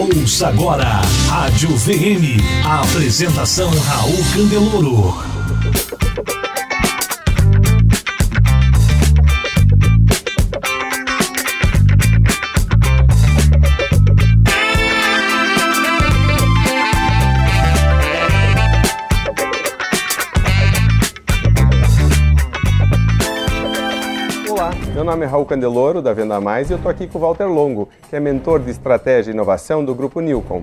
Ouça agora Rádio VM. A apresentação Raul Candeloro. Nome é Raul Candeloro, da Venda Mais, e eu estou aqui com o Walter Longo, que é mentor de estratégia e inovação do Grupo Nilcom.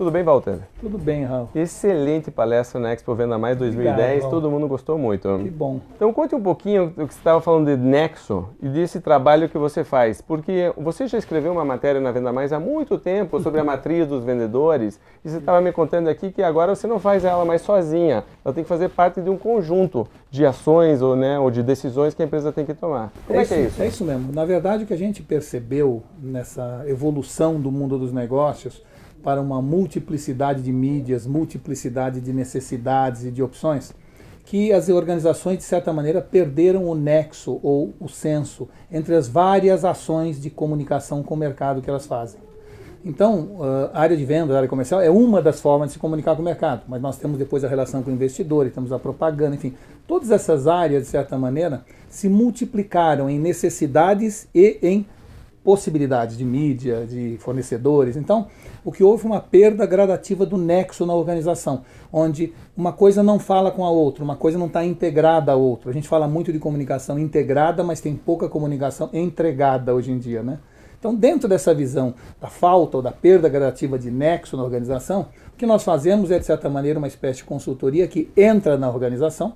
Tudo bem, Walter? Tudo bem, Raul. Excelente palestra na Expo Venda Mais 2010, Obrigado, todo mundo gostou muito. Que bom. Então conte um pouquinho do que você estava falando de Nexo e desse trabalho que você faz, porque você já escreveu uma matéria na Venda Mais há muito tempo sobre a matriz dos vendedores e você estava me contando aqui que agora você não faz ela mais sozinha, ela tem que fazer parte de um conjunto de ações ou, né, ou de decisões que a empresa tem que tomar. Como é, é, isso, que é isso? É isso mesmo. Na verdade, o que a gente percebeu nessa evolução do mundo dos negócios para uma multiplicidade de mídias, multiplicidade de necessidades e de opções, que as organizações, de certa maneira, perderam o nexo ou o senso entre as várias ações de comunicação com o mercado que elas fazem. Então, a área de venda, a área comercial, é uma das formas de se comunicar com o mercado, mas nós temos depois a relação com o investidor, temos a propaganda, enfim. Todas essas áreas, de certa maneira, se multiplicaram em necessidades e em possibilidades de mídia, de fornecedores. Então, o que houve uma perda gradativa do nexo na organização, onde uma coisa não fala com a outra, uma coisa não está integrada à outra. A gente fala muito de comunicação integrada, mas tem pouca comunicação entregada hoje em dia, né? Então, dentro dessa visão da falta ou da perda gradativa de nexo na organização, o que nós fazemos é, de certa maneira, uma espécie de consultoria que entra na organização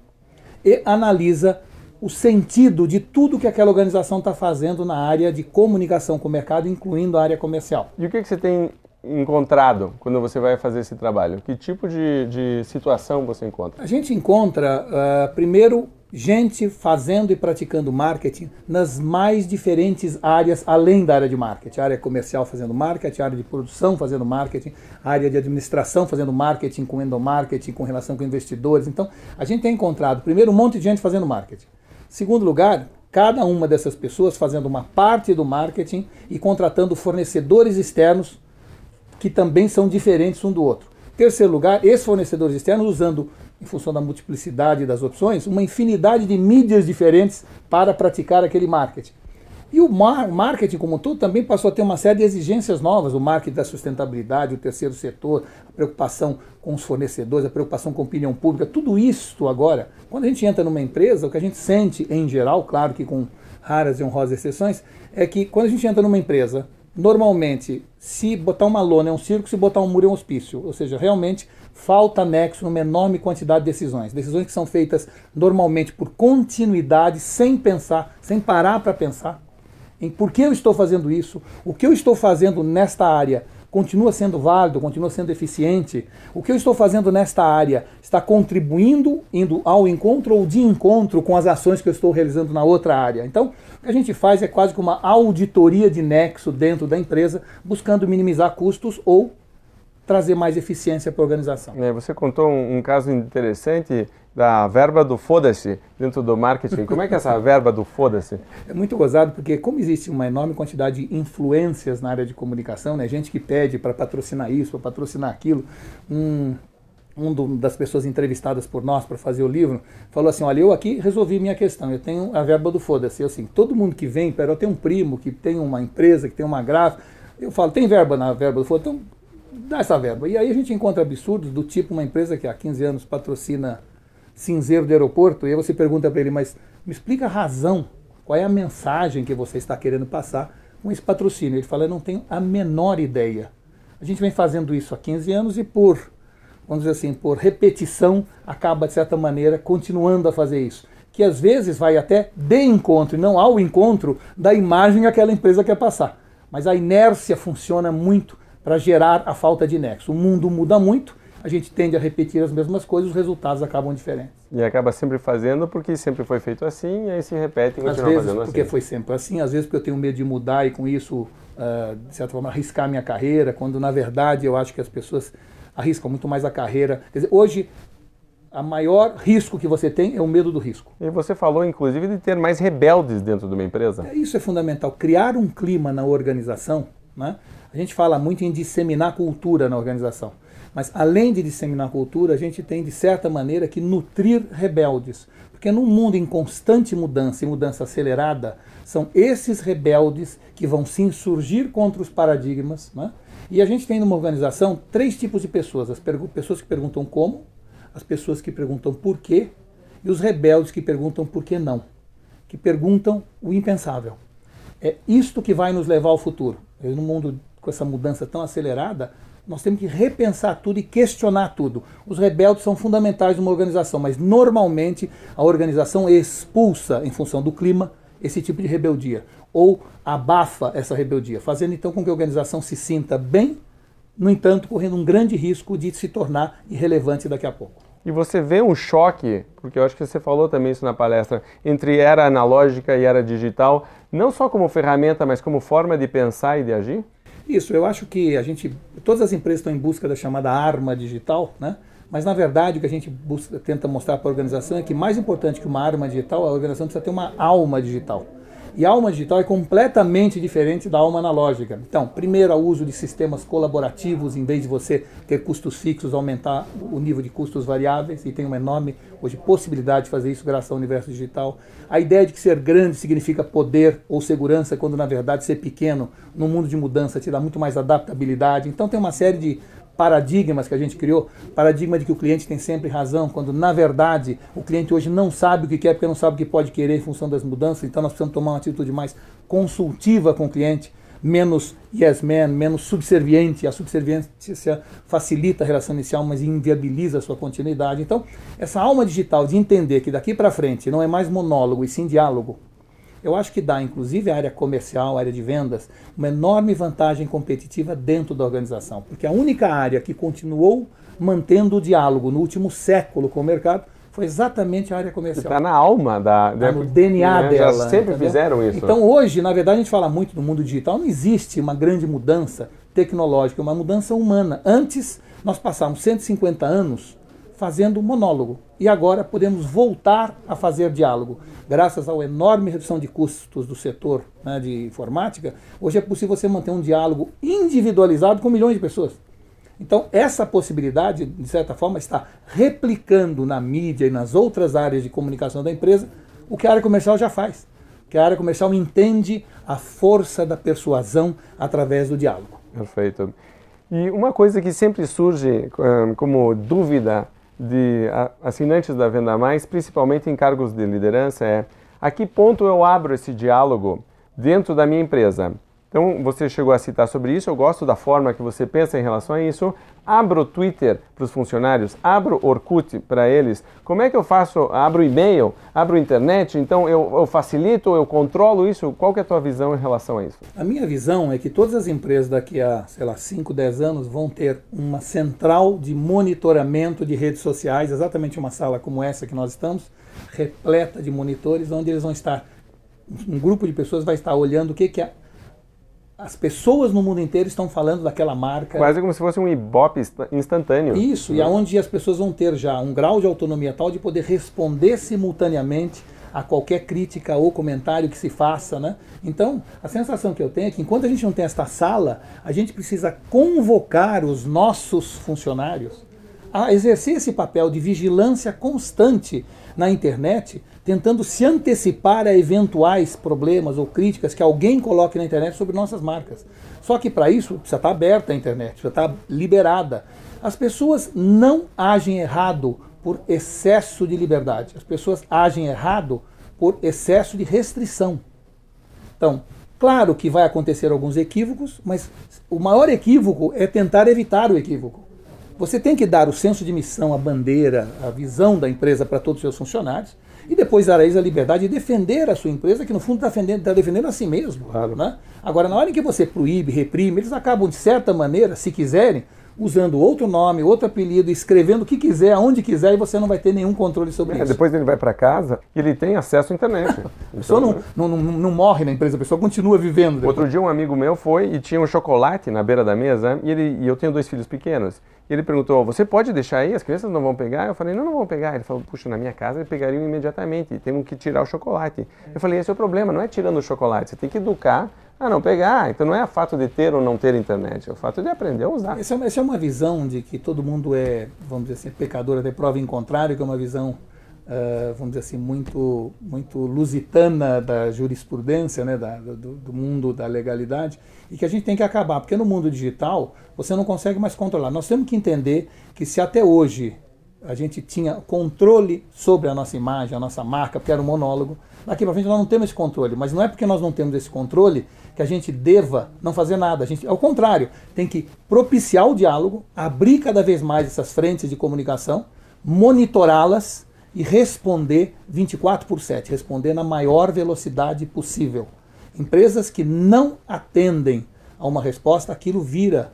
e analisa o sentido de tudo que aquela organização está fazendo na área de comunicação com o mercado, incluindo a área comercial. E o que, que você tem encontrado quando você vai fazer esse trabalho? Que tipo de, de situação você encontra? A gente encontra, uh, primeiro, gente fazendo e praticando marketing nas mais diferentes áreas além da área de marketing. A área comercial fazendo marketing, a área de produção fazendo marketing, a área de administração fazendo marketing com endomarketing, com relação com investidores. Então, a gente tem encontrado, primeiro, um monte de gente fazendo marketing. Segundo lugar, cada uma dessas pessoas fazendo uma parte do marketing e contratando fornecedores externos que também são diferentes um do outro. Terceiro lugar, esses fornecedores externos usando, em função da multiplicidade das opções, uma infinidade de mídias diferentes para praticar aquele marketing. E o marketing como um todo também passou a ter uma série de exigências novas, o marketing da sustentabilidade, o terceiro setor, a preocupação com os fornecedores, a preocupação com a opinião pública, tudo isso agora, quando a gente entra numa empresa, o que a gente sente em geral, claro que com raras e honrosas exceções, é que quando a gente entra numa empresa, normalmente, se botar uma lona é um circo, se botar um muro é um hospício. Ou seja, realmente falta nexo numa enorme quantidade de decisões. Decisões que são feitas normalmente por continuidade, sem pensar, sem parar para pensar em por que eu estou fazendo isso, o que eu estou fazendo nesta área continua sendo válido, continua sendo eficiente, o que eu estou fazendo nesta área está contribuindo, indo ao encontro ou de encontro com as ações que eu estou realizando na outra área. Então, o que a gente faz é quase que uma auditoria de nexo dentro da empresa, buscando minimizar custos ou trazer mais eficiência para a organização. É, você contou um, um caso interessante da verba do foda-se dentro do marketing. Como é que é essa verba do foda-se? É muito gozado porque como existe uma enorme quantidade de influências na área de comunicação, né? Gente que pede para patrocinar isso, para patrocinar aquilo. Um, um do, das pessoas entrevistadas por nós para fazer o livro falou assim: Olha, eu aqui resolvi minha questão, eu tenho a verba do foda-se. Assim, todo mundo que vem, pera, eu tenho um primo que tem uma empresa, que tem uma gráfica. Eu falo: tem verba na verba do foda-se? Então dá essa verba. E aí a gente encontra absurdos do tipo uma empresa que há 15 anos patrocina cinzeiro do aeroporto, e aí você pergunta para ele, mas me explica a razão, qual é a mensagem que você está querendo passar com esse patrocínio. Ele fala, eu não tenho a menor ideia. A gente vem fazendo isso há 15 anos e por, vamos dizer assim, por repetição, acaba de certa maneira continuando a fazer isso. Que às vezes vai até de encontro e não ao encontro da imagem que aquela empresa quer passar. Mas a inércia funciona muito para gerar a falta de nexo. O mundo muda muito a gente tende a repetir as mesmas coisas, os resultados acabam diferentes. E acaba sempre fazendo porque sempre foi feito assim, e aí se repete e às continua vezes, fazendo porque assim. foi sempre assim, às vezes porque eu tenho medo de mudar e com isso, uh, de certa forma, arriscar minha carreira, quando na verdade eu acho que as pessoas arriscam muito mais a carreira. Quer dizer, hoje a maior risco que você tem é o medo do risco. E você falou, inclusive, de ter mais rebeldes dentro de uma empresa. É, isso é fundamental. Criar um clima na organização. Né? A gente fala muito em disseminar cultura na organização. Mas além de disseminar cultura, a gente tem, de certa maneira, que nutrir rebeldes. Porque num mundo em constante mudança e mudança acelerada, são esses rebeldes que vão se insurgir contra os paradigmas. Né? E a gente tem numa organização três tipos de pessoas: as pessoas que perguntam como, as pessoas que perguntam por quê e os rebeldes que perguntam por que não, que perguntam o impensável. É isto que vai nos levar ao futuro. No mundo com essa mudança tão acelerada, nós temos que repensar tudo e questionar tudo. Os rebeldes são fundamentais numa organização, mas normalmente a organização expulsa, em função do clima, esse tipo de rebeldia, ou abafa essa rebeldia, fazendo então com que a organização se sinta bem, no entanto, correndo um grande risco de se tornar irrelevante daqui a pouco. E você vê um choque, porque eu acho que você falou também isso na palestra, entre era analógica e era digital, não só como ferramenta, mas como forma de pensar e de agir? Isso, eu acho que a gente, todas as empresas estão em busca da chamada arma digital, né? Mas na verdade o que a gente busca, tenta mostrar para a organização é que mais importante que uma arma digital, a organização precisa ter uma alma digital. E a alma digital é completamente diferente da alma analógica. Então, primeiro, o uso de sistemas colaborativos, em vez de você ter custos fixos, aumentar o nível de custos variáveis, e tem uma enorme hoje possibilidade de fazer isso graças ao universo digital. A ideia de que ser grande significa poder ou segurança, quando na verdade ser pequeno, num mundo de mudança, te dá muito mais adaptabilidade. Então, tem uma série de paradigmas que a gente criou, paradigma de que o cliente tem sempre razão, quando na verdade o cliente hoje não sabe o que quer porque não sabe o que pode querer em função das mudanças, então nós precisamos tomar uma atitude mais consultiva com o cliente, menos yes man, menos subserviente. A subserviência facilita a relação inicial, mas inviabiliza a sua continuidade. Então, essa alma digital de entender que daqui para frente não é mais monólogo e sim diálogo, eu acho que dá, inclusive, à área comercial, à área de vendas, uma enorme vantagem competitiva dentro da organização, porque a única área que continuou mantendo o diálogo no último século com o mercado foi exatamente a área comercial. Está na alma da, tá no DNA né? dela. Já sempre entendeu? fizeram isso. Então hoje, na verdade, a gente fala muito do mundo digital, não existe uma grande mudança tecnológica, uma mudança humana. Antes, nós passamos 150 anos fazendo monólogo. E agora podemos voltar a fazer diálogo. Graças à enorme redução de custos do setor né, de informática, hoje é possível você manter um diálogo individualizado com milhões de pessoas. Então, essa possibilidade, de certa forma, está replicando na mídia e nas outras áreas de comunicação da empresa o que a área comercial já faz. Que a área comercial entende a força da persuasão através do diálogo. Perfeito. E uma coisa que sempre surge um, como dúvida de assinantes da Venda Mais, principalmente em cargos de liderança, é a que ponto eu abro esse diálogo dentro da minha empresa? Então, você chegou a citar sobre isso, eu gosto da forma que você pensa em relação a isso. Abro o Twitter para os funcionários, abro Orkut para eles. Como é que eu faço? Abro e-mail, abro internet, então eu, eu facilito, eu controlo isso? Qual é a tua visão em relação a isso? A minha visão é que todas as empresas daqui a, sei lá, 5, 10 anos vão ter uma central de monitoramento de redes sociais, exatamente uma sala como essa que nós estamos, repleta de monitores, onde eles vão estar, um grupo de pessoas vai estar olhando o que, que as pessoas no mundo inteiro estão falando daquela marca. Quase como se fosse um ibope instantâneo. Isso, e aonde as pessoas vão ter já um grau de autonomia tal de poder responder simultaneamente a qualquer crítica ou comentário que se faça, né? Então, a sensação que eu tenho é que enquanto a gente não tem esta sala, a gente precisa convocar os nossos funcionários a exercer esse papel de vigilância constante na internet, tentando se antecipar a eventuais problemas ou críticas que alguém coloque na internet sobre nossas marcas. Só que para isso precisa estar aberta a internet, precisa estar liberada. As pessoas não agem errado por excesso de liberdade. As pessoas agem errado por excesso de restrição. Então, claro que vai acontecer alguns equívocos, mas o maior equívoco é tentar evitar o equívoco. Você tem que dar o senso de missão, a bandeira, a visão da empresa para todos os seus funcionários e depois dar a eles a liberdade de defender a sua empresa, que no fundo está defendendo, tá defendendo a si mesmo. Claro. Né? Agora, na hora em que você proíbe, reprime, eles acabam, de certa maneira, se quiserem, usando outro nome, outro apelido, escrevendo o que quiser, aonde quiser, e você não vai ter nenhum controle sobre é, isso. Depois ele vai para casa e ele tem acesso à internet. a pessoa não, não, não, não, morre na empresa, a pessoa continua vivendo. Depois. Outro dia um amigo meu foi e tinha um chocolate na beira da mesa, e, ele, e eu tenho dois filhos pequenos. E ele perguntou: Você pode deixar aí? As crianças não vão pegar? Eu falei: Não, não vão pegar. Ele falou: Puxa, na minha casa eles pegariam imediatamente. Temos que tirar o chocolate. Eu falei: Esse é o problema, não é tirando o chocolate. Você tem que educar Ah, não pegar. Então não é o fato de ter ou não ter internet, é o fato de aprender a usar. Essa, é essa é uma visão de que todo mundo é, vamos dizer assim, pecador até prova em contrário, que é uma visão Uh, vamos dizer assim, muito, muito lusitana da jurisprudência, né, da, do, do, mundo da legalidade, e que a gente tem que acabar, porque no mundo digital você não consegue mais controlar. Nós temos que entender que se até hoje a gente tinha controle sobre a nossa imagem, a nossa marca, porque era um monólogo, daqui para frente nós não temos esse controle, mas não é porque nós não temos esse controle que a gente deva não fazer nada. A gente, ao contrário, tem que propiciar o diálogo, abrir cada vez mais essas frentes de comunicação, monitorá-las e responder 24 por 7, responder na maior velocidade possível. Empresas que não atendem a uma resposta, aquilo vira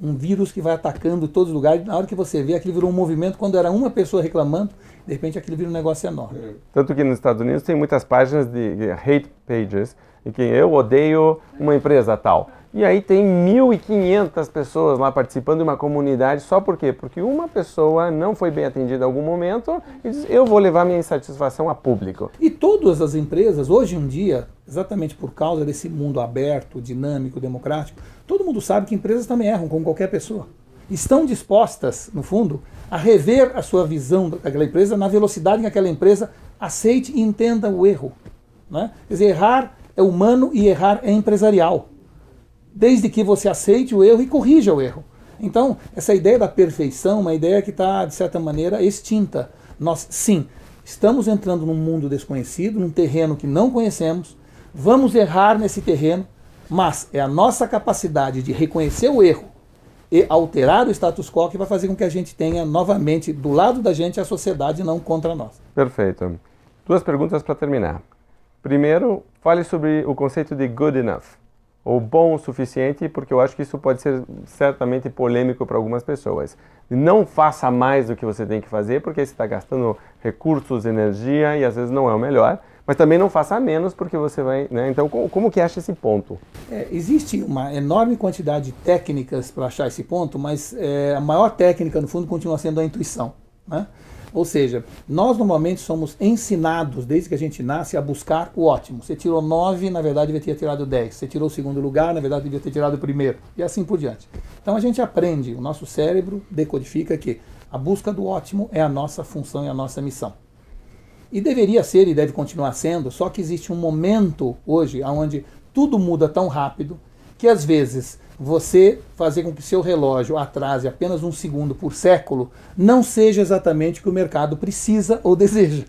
um vírus que vai atacando todos os lugares. Na hora que você vê, aquilo virou um movimento. Quando era uma pessoa reclamando, de repente aquilo vira um negócio enorme. Tanto que nos Estados Unidos tem muitas páginas de hate pages, em que eu odeio uma empresa tal. E aí tem 1.500 pessoas lá participando de uma comunidade só por quê? Porque uma pessoa não foi bem atendida em algum momento e diz, eu vou levar minha insatisfação a público. E todas as empresas, hoje em dia, exatamente por causa desse mundo aberto, dinâmico, democrático, todo mundo sabe que empresas também erram, como qualquer pessoa. Estão dispostas, no fundo, a rever a sua visão daquela empresa na velocidade que aquela empresa aceite e entenda o erro. Né? Quer dizer, errar é humano e errar é empresarial desde que você aceite o erro e corrija o erro. Então, essa ideia da perfeição uma ideia que está, de certa maneira, extinta. Nós, sim, estamos entrando num mundo desconhecido, num terreno que não conhecemos, vamos errar nesse terreno, mas é a nossa capacidade de reconhecer o erro e alterar o status quo que vai fazer com que a gente tenha novamente do lado da gente a sociedade não contra nós. Perfeito. Duas perguntas para terminar. Primeiro, fale sobre o conceito de good enough ou bom o suficiente, porque eu acho que isso pode ser certamente polêmico para algumas pessoas. Não faça mais do que você tem que fazer, porque você está gastando recursos, energia e às vezes não é o melhor. Mas também não faça menos, porque você vai. Né? Então, como, como, que acha esse ponto? É, existe uma enorme quantidade de técnicas para achar esse ponto, mas é, a maior técnica, no fundo, continua sendo a intuição. Né? Ou seja, nós normalmente somos ensinados, desde que a gente nasce, a buscar o ótimo. Você tirou 9, na verdade devia ter tirado 10. Você tirou o segundo lugar, na verdade devia ter tirado o primeiro. E assim por diante. Então a gente aprende, o nosso cérebro decodifica que a busca do ótimo é a nossa função e a nossa missão. E deveria ser e deve continuar sendo, só que existe um momento hoje onde tudo muda tão rápido que às vezes você fazer com que seu relógio atrase apenas um segundo por século não seja exatamente o que o mercado precisa ou deseja.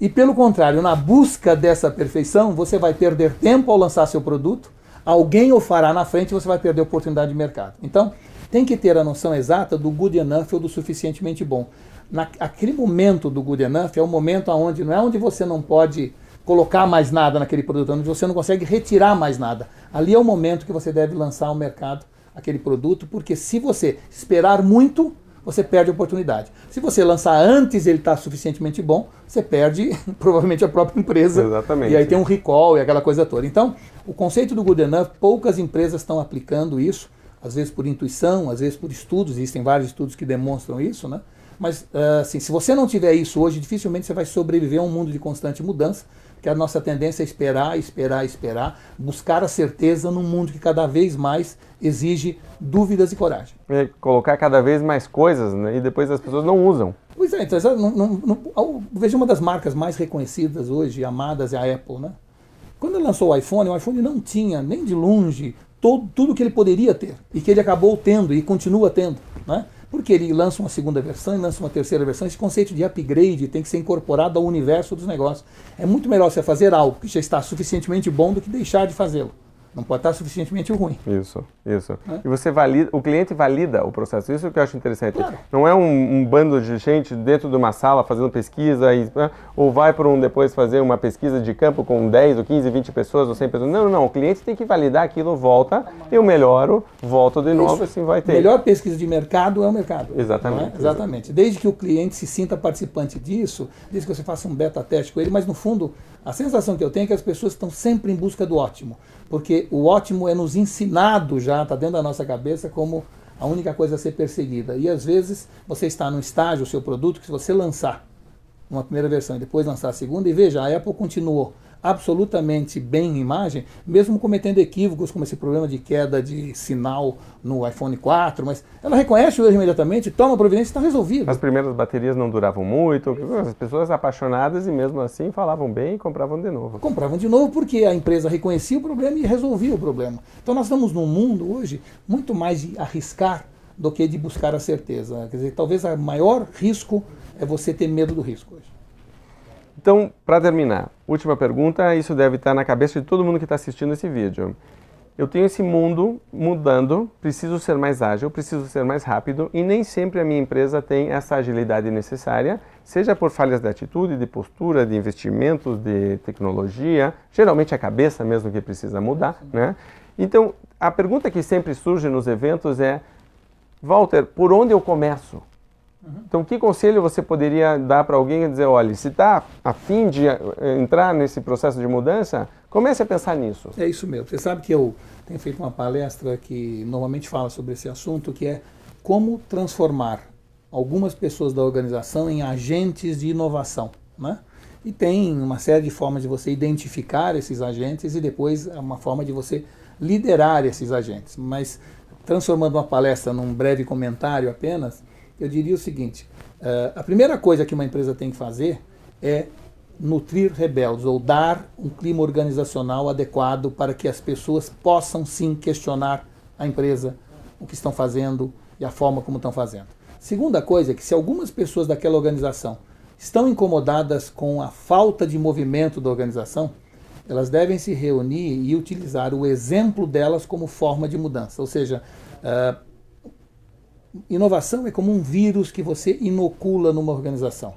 E pelo contrário, na busca dessa perfeição, você vai perder tempo ao lançar seu produto, alguém o fará na frente e você vai perder oportunidade de mercado. Então, tem que ter a noção exata do good enough ou do suficientemente bom. Naquele momento do good enough é o momento onde não é onde você não pode colocar mais nada naquele produto, onde você não consegue retirar mais nada. Ali é o momento que você deve lançar ao mercado aquele produto, porque se você esperar muito, você perde a oportunidade. Se você lançar antes ele está suficientemente bom, você perde provavelmente a própria empresa. Exatamente. E aí tem um recall e aquela coisa toda. Então, o conceito do good enough, poucas empresas estão aplicando isso, às vezes por intuição, às vezes por estudos, existem vários estudos que demonstram isso, né? Mas, ah, assim, se você não tiver isso hoje, dificilmente você vai sobreviver a um mundo de constante mudança, que a nossa tendência é esperar, esperar, esperar, buscar a certeza num mundo que cada vez mais exige dúvidas e coragem. É colocar cada vez mais coisas né, e depois as pessoas não usam. Pois é, então, não, não, não, veja uma das marcas mais reconhecidas hoje, amadas, é a Apple. Né? Quando ele lançou o iPhone, o iPhone não tinha nem de longe todo, tudo que ele poderia ter e que ele acabou tendo e continua tendo. Né? Porque ele lança uma segunda versão e lança uma terceira versão. Esse conceito de upgrade tem que ser incorporado ao universo dos negócios. É muito melhor você fazer algo que já está suficientemente bom do que deixar de fazê-lo. Não pode estar suficientemente ruim. Isso, isso. É? E você valida, o cliente valida o processo. Isso que eu acho interessante. Claro. Não é um, um, bando de gente dentro de uma sala fazendo pesquisa e, né, ou vai para um depois fazer uma pesquisa de campo com 10 ou 15, 20 pessoas ou 100 pessoas. Não, não, O cliente tem que validar aquilo, volta, eu melhoro, volto de novo, Isso. assim vai ter. Melhor pesquisa de mercado é o mercado. Exatamente. É? Exatamente. Desde que o cliente se sinta participante disso, desde que você faça um beta teste com ele, mas no fundo, a sensação que eu tenho é que as pessoas estão sempre em busca do ótimo porque o ótimo é nos ensinado já, está dentro da nossa cabeça como a única coisa a ser perseguida. E às vezes você está no estágio, o seu produto, que se você lançar uma primeira versão e depois lançar a segunda, e veja, a Apple continuou absolutamente bem em imagem, mesmo cometendo equívocos como esse problema de queda de sinal no iPhone 4, mas ela reconhece o erro imediatamente, toma providência e está resolvido. As primeiras baterias não duravam muito, as pessoas apaixonadas e mesmo assim falavam bem e compravam de novo. Compravam de novo porque a empresa reconhecia o problema e resolvia o problema. Então nós estamos num mundo hoje muito mais de arriscar do que de buscar a certeza. Quer dizer, talvez o maior risco é você ter medo do risco hoje. Então, para terminar, última pergunta, isso deve estar na cabeça de todo mundo que está assistindo esse vídeo. Eu tenho esse mundo mudando, preciso ser mais ágil, preciso ser mais rápido e nem sempre a minha empresa tem essa agilidade necessária, seja por falhas de atitude, de postura, de investimentos, de tecnologia, geralmente a cabeça mesmo que precisa mudar, né? Então, a pergunta que sempre surge nos eventos é: Walter, por onde eu começo? Uhum. Então, que conselho você poderia dar para alguém e dizer, olha, se está a fim de eh, entrar nesse processo de mudança, comece a pensar nisso. É isso mesmo. Você sabe que eu tenho feito uma palestra que normalmente fala sobre esse assunto, que é como transformar algumas pessoas da organização em agentes de inovação, né? E tem uma série de formas de você identificar esses agentes e depois uma forma de você liderar esses agentes. Mas transformando uma palestra num breve comentário apenas, eu diria o seguinte: uh, a primeira coisa que uma empresa tem que fazer é nutrir rebeldes ou dar um clima organizacional adequado para que as pessoas possam sim questionar a empresa, o que estão fazendo e a forma como estão fazendo. Segunda coisa é que se algumas pessoas daquela organização estão incomodadas com a falta de movimento da organização, elas devem se reunir e utilizar o exemplo delas como forma de mudança. Ou seja, uh, inovação é como um vírus que você inocula numa organização.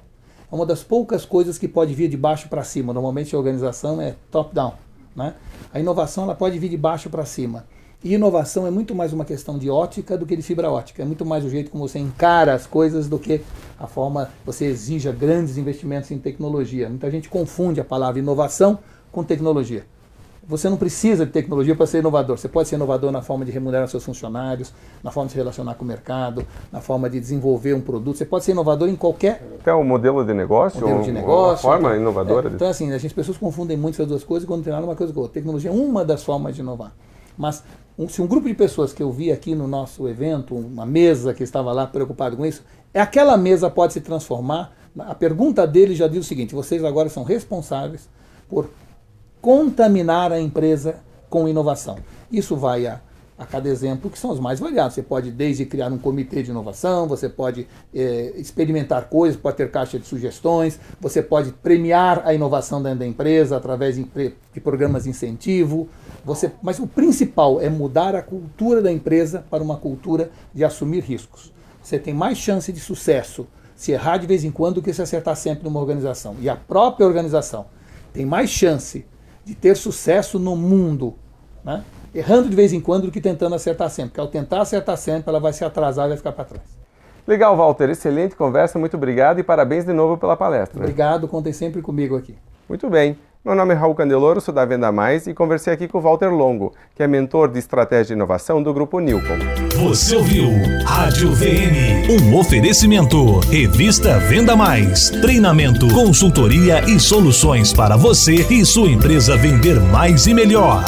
É uma das poucas coisas que pode vir de baixo para cima. Normalmente a organização é top-down. Né? A inovação ela pode vir de baixo para cima. E inovação é muito mais uma questão de ótica do que de fibra ótica. É muito mais o jeito como você encara as coisas do que a forma você exija grandes investimentos em tecnologia. Muita gente confunde a palavra inovação com tecnologia. Você não precisa de tecnologia para ser inovador. Você pode ser inovador na forma de remunerar seus funcionários, na forma de se relacionar com o mercado, na forma de desenvolver um produto. Você pode ser inovador em qualquer. Até o modelo de negócio, modelo de negócio, uma forma então, inovadora. É, então, assim, as pessoas confundem muito essas duas coisas quando tem uma coisa com outra. Tecnologia é uma das formas de inovar. Mas um, se um grupo de pessoas que eu vi aqui no nosso evento, uma mesa que estava lá preocupado com isso, é aquela mesa pode se transformar. A pergunta dele já diz o seguinte: vocês agora são responsáveis por contaminar a empresa com inovação. Isso vai a, a cada exemplo, que são os mais variados. Você pode desde criar um comitê de inovação, você pode é, experimentar coisas, pode ter caixa de sugestões, você pode premiar a inovação dentro da empresa através de, de programas de incentivo. Você, mas o principal é mudar a cultura da empresa para uma cultura de assumir riscos. Você tem mais chance de sucesso se errar de vez em quando do que se acertar sempre numa organização. E a própria organização tem mais chance de ter sucesso no mundo, né? errando de vez em quando do que tentando acertar sempre. Porque ao tentar acertar sempre, ela vai se atrasar e vai ficar para trás. Legal, Walter. Excelente conversa. Muito obrigado e parabéns de novo pela palestra. Obrigado. Contem sempre comigo aqui. Muito bem. Meu nome é Raul Candeloro, sou da Venda Mais e conversei aqui com o Walter Longo, que é mentor de estratégia de inovação do Grupo Nilcom. Você ouviu Rádio VM, um oferecimento. Revista Venda Mais, treinamento, consultoria e soluções para você e sua empresa vender mais e melhor.